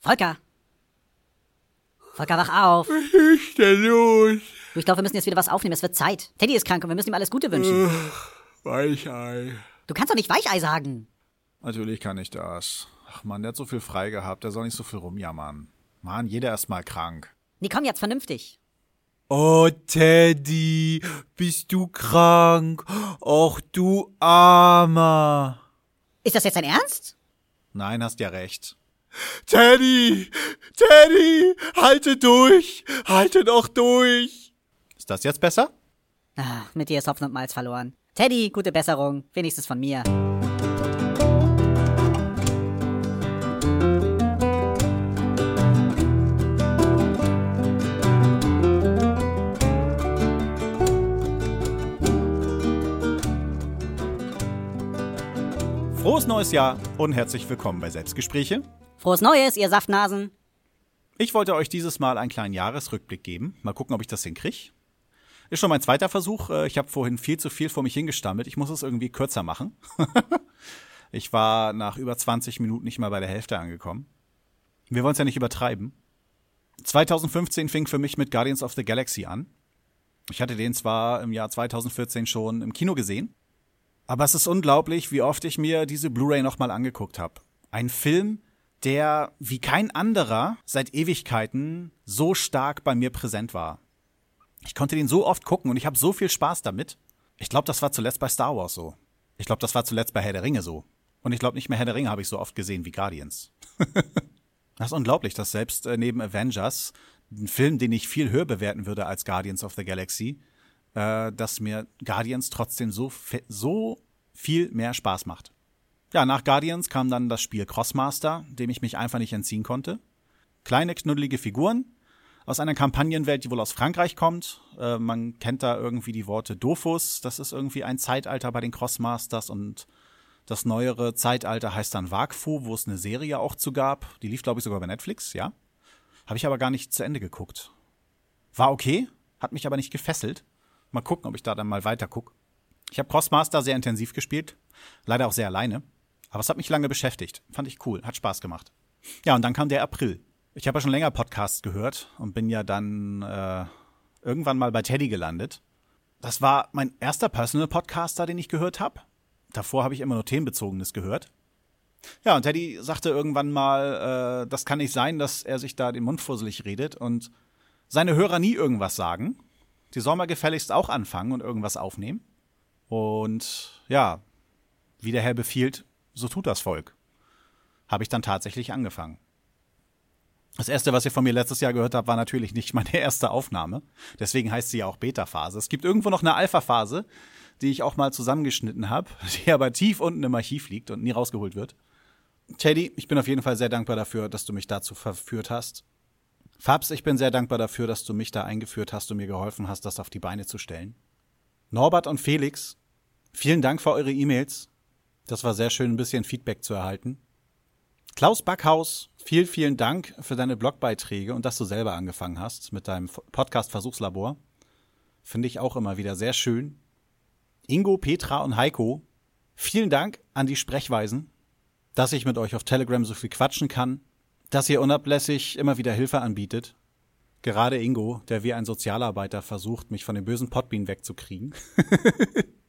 Volker! Volker, wach auf! Was ist denn los? Du, ich glaube, wir müssen jetzt wieder was aufnehmen. Es wird Zeit. Teddy ist krank und wir müssen ihm alles Gute wünschen. Weichei. Du kannst doch nicht Weichei sagen. Natürlich kann ich das. Ach man, der hat so viel frei gehabt, der soll nicht so viel rumjammern. Mann, jeder ist mal krank. Nee, komm jetzt vernünftig. Oh, Teddy, bist du krank? Och, du Armer. Ist das jetzt dein Ernst? Nein, hast ja recht. Teddy, Teddy, halte durch, halte doch durch. Ist das jetzt besser? Ah, mit dir ist Hopfen und Malz verloren. Teddy, gute Besserung. Wenigstens von mir. Frohes neues Jahr und herzlich willkommen bei Selbstgespräche. Frohes Neues, ihr Saftnasen. Ich wollte euch dieses Mal einen kleinen Jahresrückblick geben. Mal gucken, ob ich das hinkriege. Ist schon mein zweiter Versuch. Äh, Ich habe vorhin viel zu viel vor mich hingestammelt. Ich muss es irgendwie kürzer machen. ich war nach über 20 Minuten nicht mal bei der Hälfte angekommen. Wir wollen es ja nicht übertreiben. 2015 fing für mich mit Guardians of the Galaxy an. Ich hatte den zwar im Jahr 2014 schon im Kino gesehen, aber es ist unglaublich, wie oft ich mir diese Blu-ray nochmal angeguckt habe. Ein Film, der wie kein anderer seit Ewigkeiten so stark bei mir präsent war. Ich konnte den so oft gucken und ich habe so viel Spaß damit. Ich glaube, das war zuletzt bei Star Wars so. Ich glaube, das war zuletzt bei Herr der Ringe so. Und ich glaube, nicht mehr Herr der Ringe habe ich so oft gesehen wie Guardians. das ist unglaublich, dass selbst äh, neben Avengers, ein Film, den ich viel höher bewerten würde als Guardians of the Galaxy, äh, dass mir Guardians trotzdem so, so viel mehr Spaß macht. Ja, nach Guardians kam dann das Spiel Crossmaster, dem ich mich einfach nicht entziehen konnte. Kleine, knuddelige Figuren aus einer Kampagnenwelt, die wohl aus Frankreich kommt. Äh, man kennt da irgendwie die Worte Dofus, das ist irgendwie ein Zeitalter bei den Crossmasters und das neuere Zeitalter heißt dann Wakfu, wo es eine Serie auch zu gab. Die lief, glaube ich, sogar bei Netflix, ja. Habe ich aber gar nicht zu Ende geguckt. War okay, hat mich aber nicht gefesselt. Mal gucken, ob ich da dann mal weiter guck. Ich habe Crossmaster sehr intensiv gespielt, leider auch sehr alleine. Aber es hat mich lange beschäftigt. Fand ich cool, hat Spaß gemacht. Ja, und dann kam der April. Ich habe ja schon länger Podcasts gehört und bin ja dann äh, irgendwann mal bei Teddy gelandet. Das war mein erster Personal Podcaster, den ich gehört habe. Davor habe ich immer nur themenbezogenes gehört. Ja, und Teddy sagte irgendwann mal, äh, das kann nicht sein, dass er sich da den Mund fusselig redet und seine Hörer nie irgendwas sagen. Die sollen mal gefälligst auch anfangen und irgendwas aufnehmen. Und ja, wie der Herr befiehlt, so tut das Volk. Habe ich dann tatsächlich angefangen. Das erste, was ihr von mir letztes Jahr gehört habt, war natürlich nicht meine erste Aufnahme. Deswegen heißt sie ja auch Beta-Phase. Es gibt irgendwo noch eine Alpha-Phase, die ich auch mal zusammengeschnitten habe, die aber tief unten im Archiv liegt und nie rausgeholt wird. Teddy, ich bin auf jeden Fall sehr dankbar dafür, dass du mich dazu verführt hast. Fabs, ich bin sehr dankbar dafür, dass du mich da eingeführt hast und mir geholfen hast, das auf die Beine zu stellen. Norbert und Felix, vielen Dank für eure E-Mails. Das war sehr schön, ein bisschen Feedback zu erhalten. Klaus Backhaus, vielen, vielen Dank für deine Blogbeiträge und dass du selber angefangen hast mit deinem Podcast Versuchslabor. Finde ich auch immer wieder sehr schön. Ingo, Petra und Heiko, vielen Dank an die Sprechweisen, dass ich mit euch auf Telegram so viel quatschen kann, dass ihr unablässig immer wieder Hilfe anbietet. Gerade Ingo, der wie ein Sozialarbeiter versucht, mich von dem bösen Potbean wegzukriegen.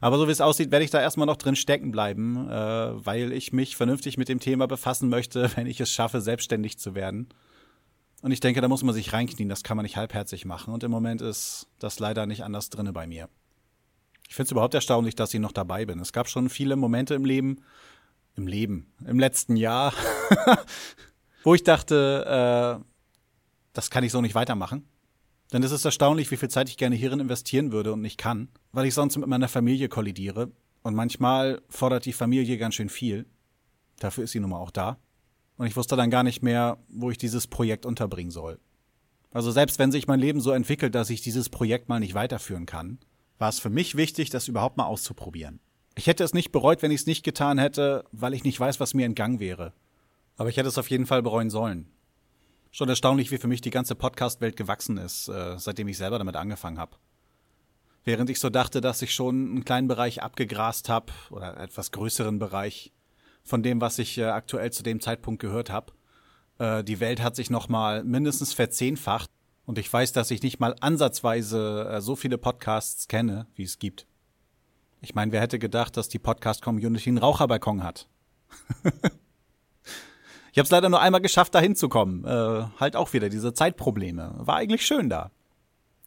Aber so wie es aussieht, werde ich da erstmal noch drin stecken bleiben, äh, weil ich mich vernünftig mit dem Thema befassen möchte, wenn ich es schaffe, selbstständig zu werden. Und ich denke, da muss man sich reinknien, das kann man nicht halbherzig machen. Und im Moment ist das leider nicht anders drinne bei mir. Ich finde es überhaupt erstaunlich, dass ich noch dabei bin. Es gab schon viele Momente im Leben, im Leben, im letzten Jahr, wo ich dachte, äh, das kann ich so nicht weitermachen. Denn es ist erstaunlich, wie viel Zeit ich gerne hierin investieren würde und nicht kann, weil ich sonst mit meiner Familie kollidiere. Und manchmal fordert die Familie ganz schön viel. Dafür ist sie nun mal auch da. Und ich wusste dann gar nicht mehr, wo ich dieses Projekt unterbringen soll. Also selbst wenn sich mein Leben so entwickelt, dass ich dieses Projekt mal nicht weiterführen kann, war es für mich wichtig, das überhaupt mal auszuprobieren. Ich hätte es nicht bereut, wenn ich es nicht getan hätte, weil ich nicht weiß, was mir entgangen wäre. Aber ich hätte es auf jeden Fall bereuen sollen. Schon erstaunlich, wie für mich die ganze Podcast-Welt gewachsen ist, äh, seitdem ich selber damit angefangen habe. Während ich so dachte, dass ich schon einen kleinen Bereich abgegrast habe, oder etwas größeren Bereich, von dem, was ich äh, aktuell zu dem Zeitpunkt gehört habe. Äh, die Welt hat sich noch mal mindestens verzehnfacht und ich weiß, dass ich nicht mal ansatzweise so viele Podcasts kenne, wie es gibt. Ich meine, wer hätte gedacht, dass die Podcast-Community einen Raucherbalkon hat? ich habe es leider nur einmal geschafft, da hinzukommen. Äh, halt auch wieder diese Zeitprobleme. War eigentlich schön da.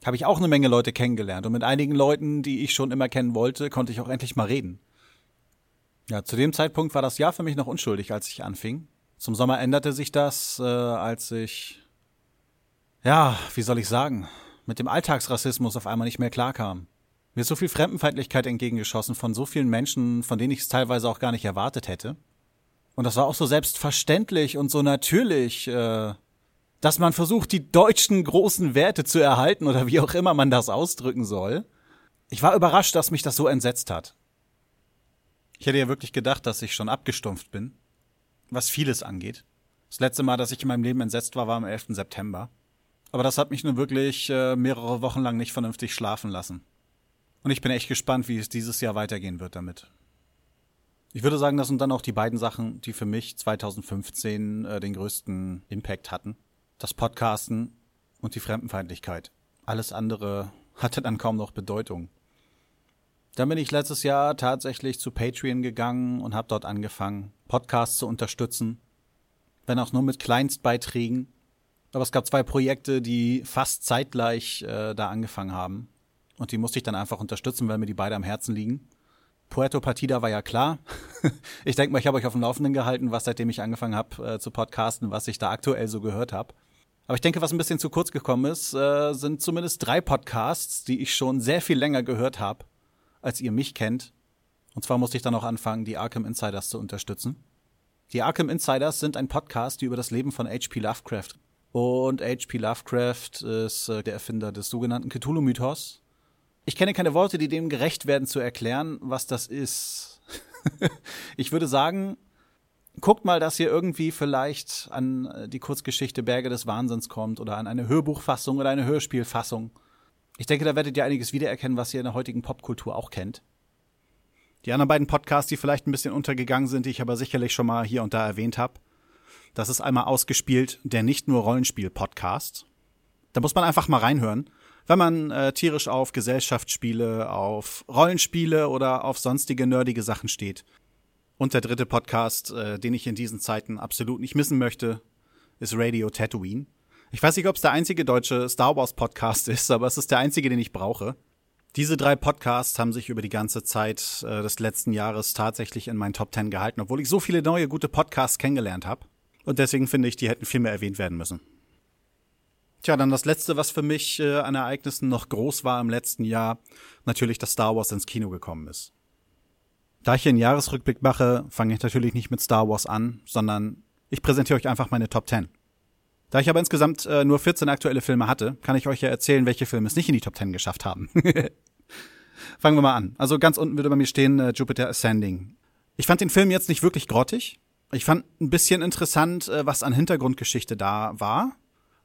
Habe ich auch eine Menge Leute kennengelernt und mit einigen Leuten, die ich schon immer kennen wollte, konnte ich auch endlich mal reden. Ja, zu dem Zeitpunkt war das Jahr für mich noch unschuldig, als ich anfing. Zum Sommer änderte sich das, äh, als ich, ja, wie soll ich sagen, mit dem Alltagsrassismus auf einmal nicht mehr klarkam. Mir ist so viel Fremdenfeindlichkeit entgegengeschossen von so vielen Menschen, von denen ich es teilweise auch gar nicht erwartet hätte. Und das war auch so selbstverständlich und so natürlich, äh, dass man versucht, die deutschen großen Werte zu erhalten oder wie auch immer man das ausdrücken soll. Ich war überrascht, dass mich das so entsetzt hat. Ich hätte ja wirklich gedacht, dass ich schon abgestumpft bin was vieles angeht. Das letzte Mal, dass ich in meinem Leben entsetzt war, war am 11. September. Aber das hat mich nun wirklich äh, mehrere Wochen lang nicht vernünftig schlafen lassen. Und ich bin echt gespannt, wie es dieses Jahr weitergehen wird damit. Ich würde sagen, das sind dann auch die beiden Sachen, die für mich 2015 äh, den größten Impact hatten. Das Podcasten und die Fremdenfeindlichkeit. Alles andere hatte dann kaum noch Bedeutung. Dann bin ich letztes Jahr tatsächlich zu Patreon gegangen und habe dort angefangen, Podcasts zu unterstützen. Wenn auch nur mit Kleinstbeiträgen. Aber es gab zwei Projekte, die fast zeitgleich äh, da angefangen haben. Und die musste ich dann einfach unterstützen, weil mir die beide am Herzen liegen. Puerto Partida war ja klar. ich denke mal, ich habe euch auf dem Laufenden gehalten, was seitdem ich angefangen habe äh, zu podcasten, was ich da aktuell so gehört habe. Aber ich denke, was ein bisschen zu kurz gekommen ist, äh, sind zumindest drei Podcasts, die ich schon sehr viel länger gehört habe als ihr mich kennt. Und zwar musste ich dann auch anfangen, die Arkham Insiders zu unterstützen. Die Arkham Insiders sind ein Podcast über das Leben von H.P. Lovecraft. Und H.P. Lovecraft ist äh, der Erfinder des sogenannten Cthulhu-Mythos. Ich kenne keine Worte, die dem gerecht werden, zu erklären, was das ist. ich würde sagen, guckt mal, dass ihr irgendwie vielleicht an äh, die Kurzgeschichte Berge des Wahnsinns kommt oder an eine Hörbuchfassung oder eine Hörspielfassung. Ich denke, da werdet ihr einiges wiedererkennen, was ihr in der heutigen Popkultur auch kennt. Die anderen beiden Podcasts, die vielleicht ein bisschen untergegangen sind, die ich aber sicherlich schon mal hier und da erwähnt habe. Das ist einmal ausgespielt der nicht nur Rollenspiel-Podcast. Da muss man einfach mal reinhören, wenn man äh, tierisch auf Gesellschaftsspiele, auf Rollenspiele oder auf sonstige nerdige Sachen steht. Und der dritte Podcast, äh, den ich in diesen Zeiten absolut nicht missen möchte, ist Radio Tatooine. Ich weiß nicht, ob es der einzige deutsche Star Wars Podcast ist, aber es ist der einzige, den ich brauche. Diese drei Podcasts haben sich über die ganze Zeit äh, des letzten Jahres tatsächlich in meinen Top Ten gehalten, obwohl ich so viele neue gute Podcasts kennengelernt habe. Und deswegen finde ich, die hätten viel mehr erwähnt werden müssen. Tja, dann das letzte, was für mich äh, an Ereignissen noch groß war im letzten Jahr, natürlich, dass Star Wars ins Kino gekommen ist. Da ich hier einen Jahresrückblick mache, fange ich natürlich nicht mit Star Wars an, sondern ich präsentiere euch einfach meine Top Ten. Da ich aber insgesamt äh, nur 14 aktuelle Filme hatte, kann ich euch ja erzählen, welche Filme es nicht in die Top 10 geschafft haben. Fangen wir mal an. Also ganz unten würde bei mir stehen äh, Jupiter Ascending. Ich fand den Film jetzt nicht wirklich grottig. Ich fand ein bisschen interessant, äh, was an Hintergrundgeschichte da war.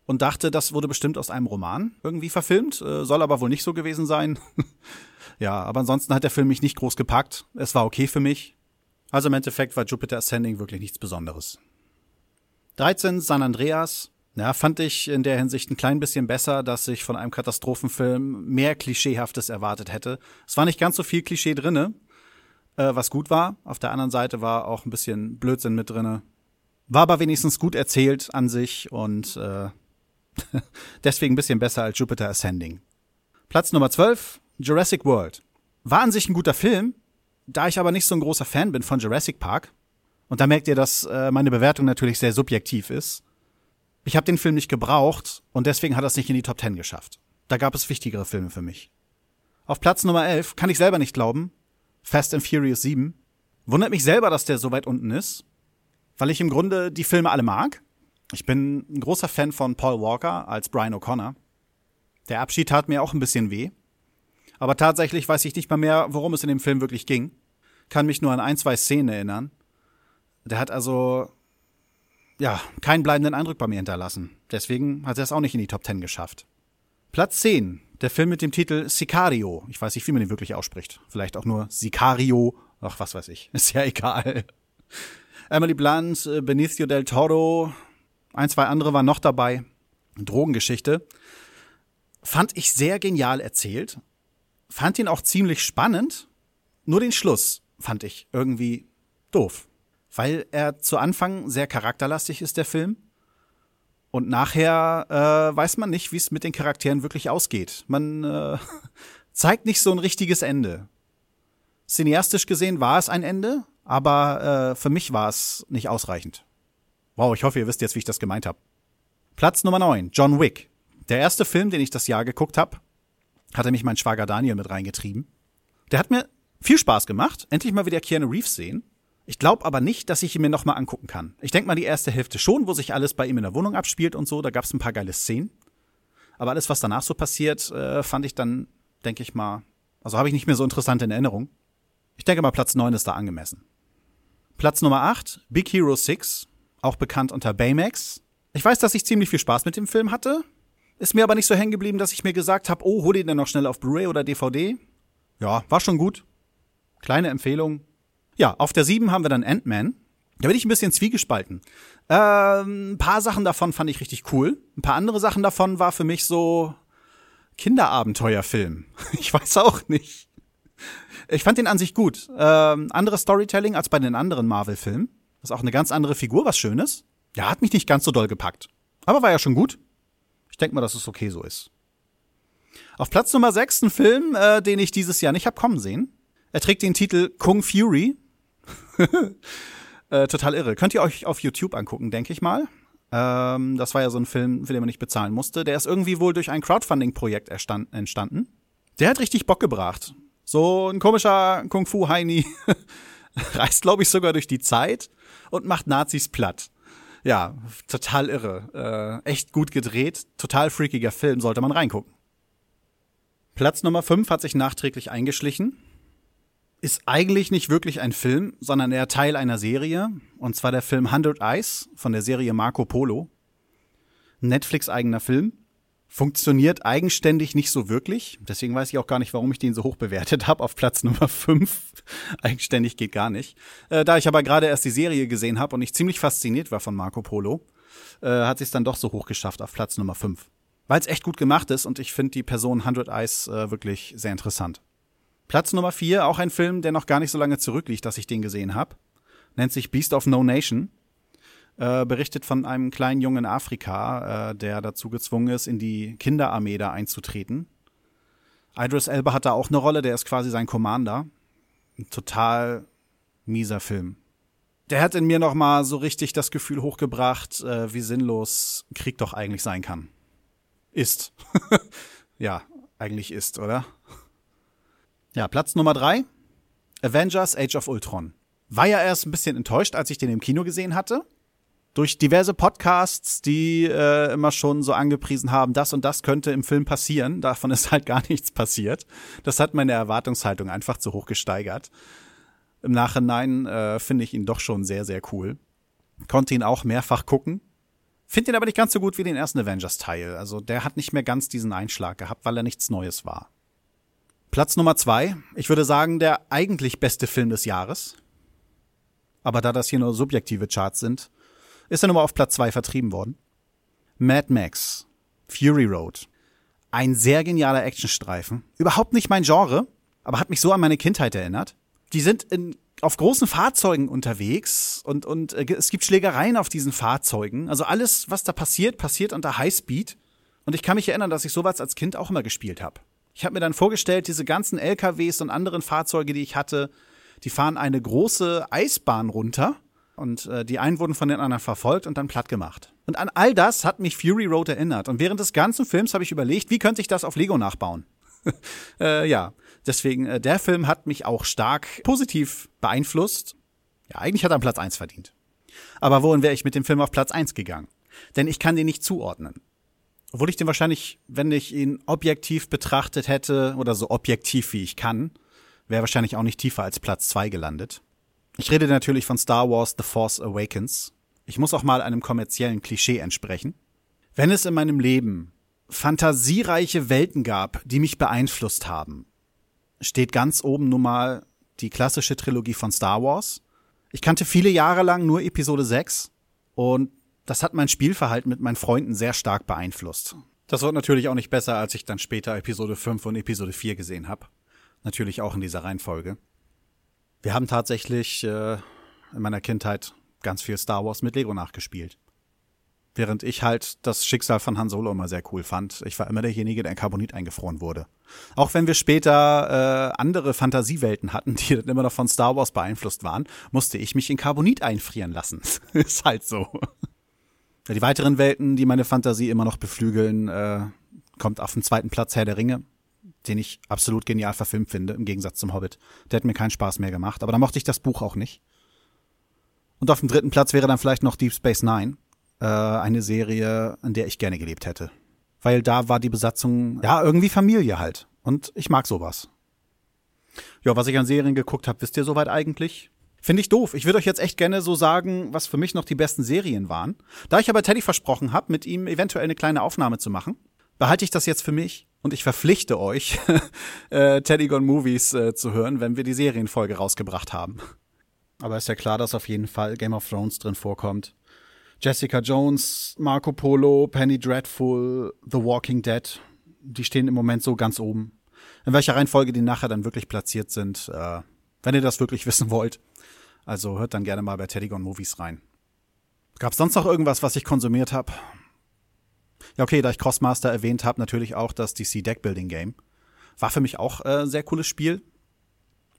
Und dachte, das wurde bestimmt aus einem Roman irgendwie verfilmt. Äh, soll aber wohl nicht so gewesen sein. ja, aber ansonsten hat der Film mich nicht groß gepackt. Es war okay für mich. Also im Endeffekt war Jupiter Ascending wirklich nichts Besonderes. 13 San Andreas, ja, fand ich in der Hinsicht ein klein bisschen besser, dass ich von einem Katastrophenfilm mehr Klischeehaftes erwartet hätte. Es war nicht ganz so viel Klischee drinne, äh, was gut war. Auf der anderen Seite war auch ein bisschen Blödsinn mit drinne. War aber wenigstens gut erzählt an sich und äh, deswegen ein bisschen besser als Jupiter Ascending. Platz Nummer 12, Jurassic World. War an sich ein guter Film, da ich aber nicht so ein großer Fan bin von Jurassic Park. Und da merkt ihr, dass äh, meine Bewertung natürlich sehr subjektiv ist. Ich habe den Film nicht gebraucht und deswegen hat er es nicht in die Top 10 geschafft. Da gab es wichtigere Filme für mich. Auf Platz Nummer 11 kann ich selber nicht glauben. Fast and Furious 7. Wundert mich selber, dass der so weit unten ist, weil ich im Grunde die Filme alle mag. Ich bin ein großer Fan von Paul Walker als Brian O'Connor. Der Abschied tat mir auch ein bisschen weh. Aber tatsächlich weiß ich nicht mal mehr, worum es in dem Film wirklich ging. Kann mich nur an ein, zwei Szenen erinnern. Der hat also ja, keinen bleibenden Eindruck bei mir hinterlassen. Deswegen hat er es auch nicht in die Top 10 geschafft. Platz 10. Der Film mit dem Titel Sicario. Ich weiß nicht, wie man den wirklich ausspricht. Vielleicht auch nur Sicario. Ach, was weiß ich. Ist ja egal. Emily Blunt, äh, Benicio del Toro, ein, zwei andere waren noch dabei. Drogengeschichte. Fand ich sehr genial erzählt. Fand ihn auch ziemlich spannend. Nur den Schluss fand ich irgendwie doof. Weil er zu Anfang sehr charakterlastig ist, der Film. Und nachher äh, weiß man nicht, wie es mit den Charakteren wirklich ausgeht. Man äh, zeigt nicht so ein richtiges Ende. Cineastisch gesehen war es ein Ende, aber äh, für mich war es nicht ausreichend. Wow, ich hoffe, ihr wisst jetzt, wie ich das gemeint habe. Platz Nummer 9, John Wick. Der erste Film, den ich das Jahr geguckt habe, hatte mich mein Schwager Daniel mit reingetrieben. Der hat mir viel Spaß gemacht. Endlich mal wieder Keanu Reeves sehen. Ich glaube aber nicht, dass ich ihn mir nochmal angucken kann. Ich denke mal die erste Hälfte schon, wo sich alles bei ihm in der Wohnung abspielt und so. Da gab es ein paar geile Szenen. Aber alles, was danach so passiert, äh, fand ich dann, denke ich mal, also habe ich nicht mehr so interessant in Erinnerung. Ich denke mal, Platz 9 ist da angemessen. Platz Nummer 8, Big Hero 6, auch bekannt unter Baymax. Ich weiß, dass ich ziemlich viel Spaß mit dem Film hatte. Ist mir aber nicht so hängen geblieben, dass ich mir gesagt habe, oh, hol ihn denn noch schnell auf Blu-ray oder DVD. Ja, war schon gut. Kleine Empfehlung. Ja, auf der 7 haben wir dann Ant-Man. Da bin ich ein bisschen zwiegespalten. Ähm, ein paar Sachen davon fand ich richtig cool. Ein paar andere Sachen davon war für mich so Kinderabenteuerfilm. Ich weiß auch nicht. Ich fand den an sich gut. Ähm, anderes Storytelling als bei den anderen Marvel-Filmen. Das ist auch eine ganz andere Figur, was Schönes. Ja, hat mich nicht ganz so doll gepackt. Aber war ja schon gut. Ich denke mal, dass es okay so ist. Auf Platz Nummer 6 ein Film, äh, den ich dieses Jahr nicht hab kommen sehen. Er trägt den Titel Kung Fury. äh, total irre. Könnt ihr euch auf YouTube angucken, denke ich mal. Ähm, das war ja so ein Film, für den man nicht bezahlen musste. Der ist irgendwie wohl durch ein Crowdfunding-Projekt entstanden. Der hat richtig Bock gebracht. So ein komischer Kung-Fu-Heini reist, glaube ich, sogar durch die Zeit und macht Nazis platt. Ja, total irre. Äh, echt gut gedreht, total freakiger Film, sollte man reingucken. Platz Nummer 5 hat sich nachträglich eingeschlichen. Ist eigentlich nicht wirklich ein Film, sondern eher Teil einer Serie. Und zwar der Film 100 Eyes von der Serie Marco Polo. Netflix-eigener Film funktioniert eigenständig nicht so wirklich. Deswegen weiß ich auch gar nicht, warum ich den so hoch bewertet habe auf Platz Nummer 5. eigenständig geht gar nicht. Äh, da ich aber gerade erst die Serie gesehen habe und ich ziemlich fasziniert war von Marco Polo, äh, hat sich dann doch so hoch geschafft auf Platz Nummer 5. Weil es echt gut gemacht ist und ich finde die Person 100 Eyes äh, wirklich sehr interessant. Platz Nummer 4, auch ein Film, der noch gar nicht so lange zurückliegt, dass ich den gesehen habe. Nennt sich Beast of No Nation äh, berichtet von einem kleinen Jungen in Afrika, äh, der dazu gezwungen ist, in die Kinderarmee da einzutreten. Idris Elba hat da auch eine Rolle, der ist quasi sein Commander. Ein total mieser Film. Der hat in mir noch mal so richtig das Gefühl hochgebracht, äh, wie sinnlos Krieg doch eigentlich sein kann. Ist. ja, eigentlich ist, oder? Ja, Platz Nummer drei. Avengers Age of Ultron. War ja erst ein bisschen enttäuscht, als ich den im Kino gesehen hatte durch diverse Podcasts, die äh, immer schon so angepriesen haben, das und das könnte im Film passieren. Davon ist halt gar nichts passiert. Das hat meine Erwartungshaltung einfach zu hoch gesteigert. Im Nachhinein äh, finde ich ihn doch schon sehr, sehr cool. Konnte ihn auch mehrfach gucken. Finde ihn aber nicht ganz so gut wie den ersten Avengers-Teil. Also der hat nicht mehr ganz diesen Einschlag gehabt, weil er nichts Neues war. Platz Nummer zwei. Ich würde sagen, der eigentlich beste Film des Jahres. Aber da das hier nur subjektive Charts sind, ist er nun mal auf Platz zwei vertrieben worden. Mad Max, Fury Road. Ein sehr genialer Actionstreifen. Überhaupt nicht mein Genre, aber hat mich so an meine Kindheit erinnert. Die sind in, auf großen Fahrzeugen unterwegs und, und äh, es gibt Schlägereien auf diesen Fahrzeugen. Also alles, was da passiert, passiert unter Highspeed. Und ich kann mich erinnern, dass ich sowas als Kind auch immer gespielt habe. Ich habe mir dann vorgestellt, diese ganzen LKWs und anderen Fahrzeuge, die ich hatte, die fahren eine große Eisbahn runter und äh, die einen wurden von den anderen verfolgt und dann platt gemacht. Und an all das hat mich Fury Road erinnert. Und während des ganzen Films habe ich überlegt, wie könnte ich das auf Lego nachbauen? äh, ja, deswegen, äh, der Film hat mich auch stark positiv beeinflusst. Ja, eigentlich hat er Platz 1 verdient. Aber wohin wäre ich mit dem Film auf Platz 1 gegangen? Denn ich kann den nicht zuordnen. Obwohl ich den wahrscheinlich, wenn ich ihn objektiv betrachtet hätte, oder so objektiv wie ich kann, wäre wahrscheinlich auch nicht tiefer als Platz 2 gelandet. Ich rede natürlich von Star Wars The Force Awakens. Ich muss auch mal einem kommerziellen Klischee entsprechen. Wenn es in meinem Leben fantasiereiche Welten gab, die mich beeinflusst haben, steht ganz oben nun mal die klassische Trilogie von Star Wars, Ich kannte viele Jahre lang nur Episode 6 und das hat mein Spielverhalten mit meinen Freunden sehr stark beeinflusst. Das wird natürlich auch nicht besser, als ich dann später Episode 5 und Episode 4 gesehen habe. Natürlich auch in dieser Reihenfolge. Wir haben tatsächlich äh, in meiner Kindheit ganz viel Star Wars mit Lego nachgespielt. Während ich halt das Schicksal von Han Solo immer sehr cool fand. Ich war immer derjenige, der in Carbonit eingefroren wurde. Auch wenn wir später äh, andere Fantasiewelten hatten, die dann immer noch von Star Wars beeinflusst waren, musste ich mich in Carbonit einfrieren lassen. Ist halt so. Die weiteren Welten, die meine Fantasie immer noch beflügeln, äh, kommt auf den zweiten Platz Herr der Ringe, den ich absolut genial verfilmt finde, im Gegensatz zum Hobbit. Der hat mir keinen Spaß mehr gemacht, aber da mochte ich das Buch auch nicht. Und auf dem dritten Platz wäre dann vielleicht noch Deep Space Nine, äh, eine Serie, in der ich gerne gelebt hätte. Weil da war die Besatzung, ja, irgendwie Familie halt. Und ich mag sowas. Ja, was ich an Serien geguckt habe, wisst ihr soweit eigentlich? Finde ich doof. Ich würde euch jetzt echt gerne so sagen, was für mich noch die besten Serien waren. Da ich aber Teddy versprochen habe, mit ihm eventuell eine kleine Aufnahme zu machen, behalte ich das jetzt für mich und ich verpflichte euch, äh, Teddy Gone Movies äh, zu hören, wenn wir die Serienfolge rausgebracht haben. Aber ist ja klar, dass auf jeden Fall Game of Thrones drin vorkommt. Jessica Jones, Marco Polo, Penny Dreadful, The Walking Dead, die stehen im Moment so ganz oben. In welcher Reihenfolge die nachher dann wirklich platziert sind, äh, wenn ihr das wirklich wissen wollt. Also hört dann gerne mal bei Teddygon Movies rein. Gab es sonst noch irgendwas, was ich konsumiert habe? Ja, okay, da ich Crossmaster erwähnt habe, natürlich auch das DC Deckbuilding Game. War für mich auch äh, sehr cooles Spiel.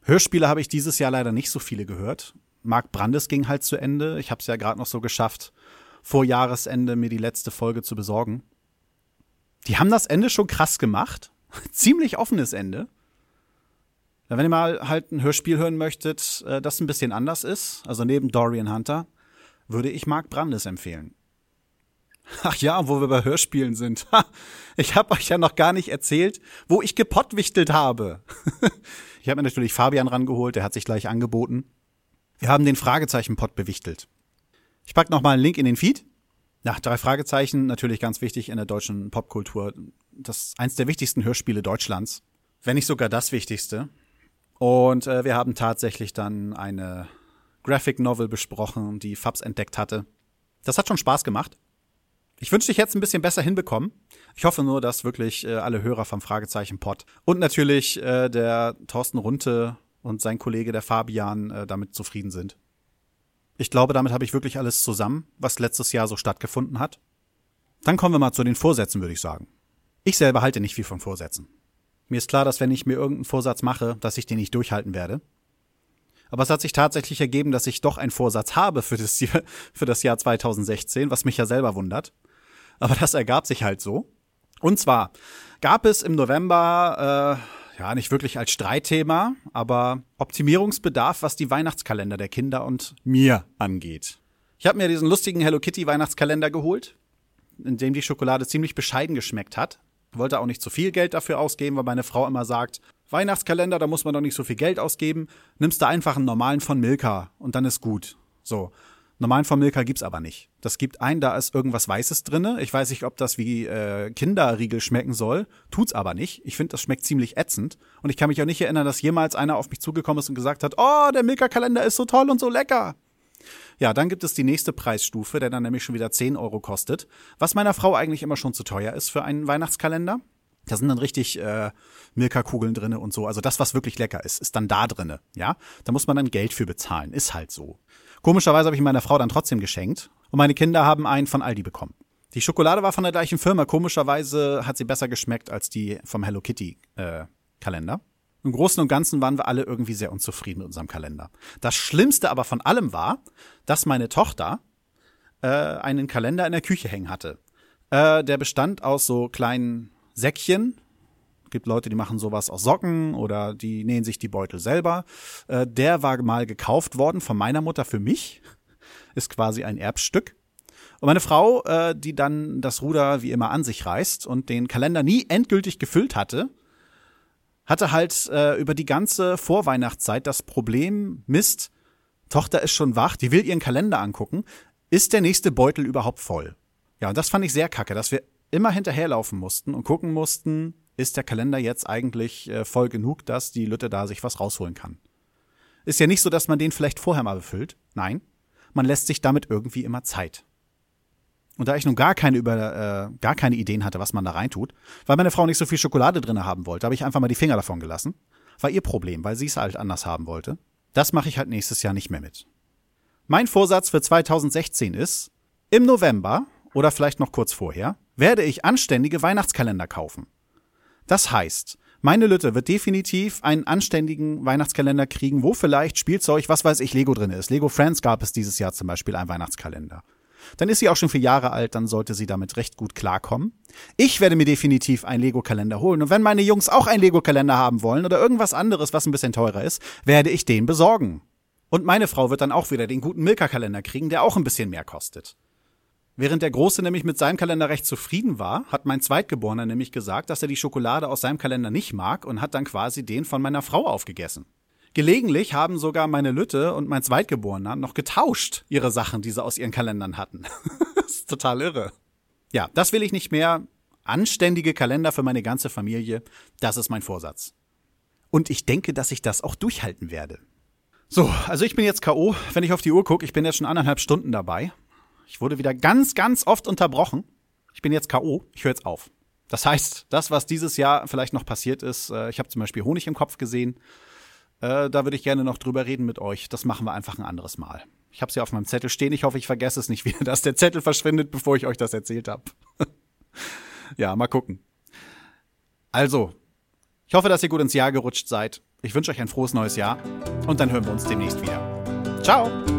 Hörspiele habe ich dieses Jahr leider nicht so viele gehört. Mark Brandes ging halt zu Ende. Ich habe es ja gerade noch so geschafft, vor Jahresende mir die letzte Folge zu besorgen. Die haben das Ende schon krass gemacht. Ziemlich offenes Ende. Wenn ihr mal halt ein Hörspiel hören möchtet, äh, das ein bisschen anders ist, also neben Dorian Hunter, würde ich Mark Brandes empfehlen. Ach ja, wo wir bei Hörspielen sind. Ich habe euch ja noch gar nicht erzählt, wo ich gepottwichtelt habe. Ich habe mir natürlich Fabian rangeholt, der hat sich gleich angeboten. Wir haben den Fragezeichen-Pott bewichtelt. Ich pack noch mal einen Link in den Feed. Ja, drei Fragezeichen, natürlich ganz wichtig in der deutschen Popkultur. Das ist eins der wichtigsten Hörspiele Deutschlands, wenn nicht sogar das wichtigste. Und äh, wir haben tatsächlich dann eine Graphic Novel besprochen, die Fabs entdeckt hatte. Das hat schon Spaß gemacht. Ich wünschte, ich hätte es ein bisschen besser hinbekommen. Ich hoffe nur, dass wirklich äh, alle Hörer vom Fragezeichen Pod und natürlich äh, der Thorsten Runte und sein Kollege der Fabian äh, damit zufrieden sind. Ich glaube, damit habe ich wirklich alles zusammen, was letztes Jahr so stattgefunden hat. Dann kommen wir mal zu den Vorsätzen, würde ich sagen. Ich selber halte nicht viel von Vorsätzen. Mir ist klar, dass wenn ich mir irgendeinen Vorsatz mache, dass ich den nicht durchhalten werde. Aber es hat sich tatsächlich ergeben, dass ich doch einen Vorsatz habe für das, für das Jahr 2016, was mich ja selber wundert. Aber das ergab sich halt so. Und zwar gab es im November äh, ja, nicht wirklich als Streitthema, aber Optimierungsbedarf, was die Weihnachtskalender der Kinder und mir angeht. Ich habe mir diesen lustigen Hello Kitty Weihnachtskalender geholt, in dem die Schokolade ziemlich bescheiden geschmeckt hat. Wollte auch nicht zu viel Geld dafür ausgeben, weil meine Frau immer sagt, Weihnachtskalender, da muss man doch nicht so viel Geld ausgeben. Nimmst du einfach einen normalen von Milka und dann ist gut. So. Normalen von Milka gibt's aber nicht. Das gibt ein, da ist irgendwas Weißes drinne. Ich weiß nicht, ob das wie äh, Kinderriegel schmecken soll. Tut's aber nicht. Ich finde, das schmeckt ziemlich ätzend. Und ich kann mich auch nicht erinnern, dass jemals einer auf mich zugekommen ist und gesagt hat, oh, der Milka-Kalender ist so toll und so lecker. Ja, dann gibt es die nächste Preisstufe, der dann nämlich schon wieder 10 Euro kostet. Was meiner Frau eigentlich immer schon zu teuer ist für einen Weihnachtskalender. Da sind dann richtig äh, Milka-Kugeln drinne und so. Also das, was wirklich lecker ist, ist dann da drinne. Ja, da muss man dann Geld für bezahlen. Ist halt so. Komischerweise habe ich meiner Frau dann trotzdem geschenkt und meine Kinder haben einen von Aldi bekommen. Die Schokolade war von der gleichen Firma. Komischerweise hat sie besser geschmeckt als die vom Hello Kitty äh, Kalender. Im Großen und Ganzen waren wir alle irgendwie sehr unzufrieden mit unserem Kalender. Das Schlimmste aber von allem war, dass meine Tochter äh, einen Kalender in der Küche hängen hatte. Äh, der bestand aus so kleinen Säckchen, gibt Leute, die machen sowas aus Socken oder die nähen sich die Beutel selber. Äh, der war mal gekauft worden von meiner Mutter für mich. Ist quasi ein Erbstück. Und meine Frau, äh, die dann das Ruder wie immer an sich reißt und den Kalender nie endgültig gefüllt hatte, hatte halt äh, über die ganze Vorweihnachtszeit das Problem, Mist, Tochter ist schon wach, die will ihren Kalender angucken. Ist der nächste Beutel überhaupt voll? Ja, und das fand ich sehr kacke, dass wir immer hinterherlaufen mussten und gucken mussten, ist der Kalender jetzt eigentlich äh, voll genug, dass die Lütte da sich was rausholen kann. Ist ja nicht so, dass man den vielleicht vorher mal befüllt. Nein, man lässt sich damit irgendwie immer Zeit. Und da ich nun gar keine über äh, gar keine Ideen hatte, was man da reintut, weil meine Frau nicht so viel Schokolade drinne haben wollte, habe ich einfach mal die Finger davon gelassen. War ihr Problem, weil sie es halt anders haben wollte. Das mache ich halt nächstes Jahr nicht mehr mit. Mein Vorsatz für 2016 ist, im November oder vielleicht noch kurz vorher werde ich anständige Weihnachtskalender kaufen. Das heißt, meine Lütte wird definitiv einen anständigen Weihnachtskalender kriegen, wo vielleicht Spielzeug, was weiß ich, Lego drin ist. Lego Friends gab es dieses Jahr zum Beispiel einen Weihnachtskalender. Dann ist sie auch schon vier Jahre alt, dann sollte sie damit recht gut klarkommen. Ich werde mir definitiv einen Lego-Kalender holen. Und wenn meine Jungs auch einen Lego-Kalender haben wollen oder irgendwas anderes, was ein bisschen teurer ist, werde ich den besorgen. Und meine Frau wird dann auch wieder den guten Milka-Kalender kriegen, der auch ein bisschen mehr kostet. Während der Große nämlich mit seinem Kalender recht zufrieden war, hat mein Zweitgeborener nämlich gesagt, dass er die Schokolade aus seinem Kalender nicht mag und hat dann quasi den von meiner Frau aufgegessen. Gelegentlich haben sogar meine Lütte und mein Zweitgeborener noch getauscht ihre Sachen, die sie aus ihren Kalendern hatten. das ist total irre. Ja, das will ich nicht mehr. Anständige Kalender für meine ganze Familie, das ist mein Vorsatz. Und ich denke, dass ich das auch durchhalten werde. So, also ich bin jetzt K.O., wenn ich auf die Uhr gucke, ich bin jetzt schon anderthalb Stunden dabei. Ich wurde wieder ganz, ganz oft unterbrochen. Ich bin jetzt K.O., ich höre jetzt auf. Das heißt, das, was dieses Jahr vielleicht noch passiert ist, äh, ich habe zum Beispiel Honig im Kopf gesehen, äh, da würde ich gerne noch drüber reden mit euch. Das machen wir einfach ein anderes Mal. Ich habe es ja auf meinem Zettel stehen. Ich hoffe, ich vergesse es nicht wieder, dass der Zettel verschwindet, bevor ich euch das erzählt habe. ja, mal gucken. Also, ich hoffe, dass ihr gut ins Jahr gerutscht seid. Ich wünsche euch ein frohes neues Jahr und dann hören wir uns demnächst wieder. Ciao!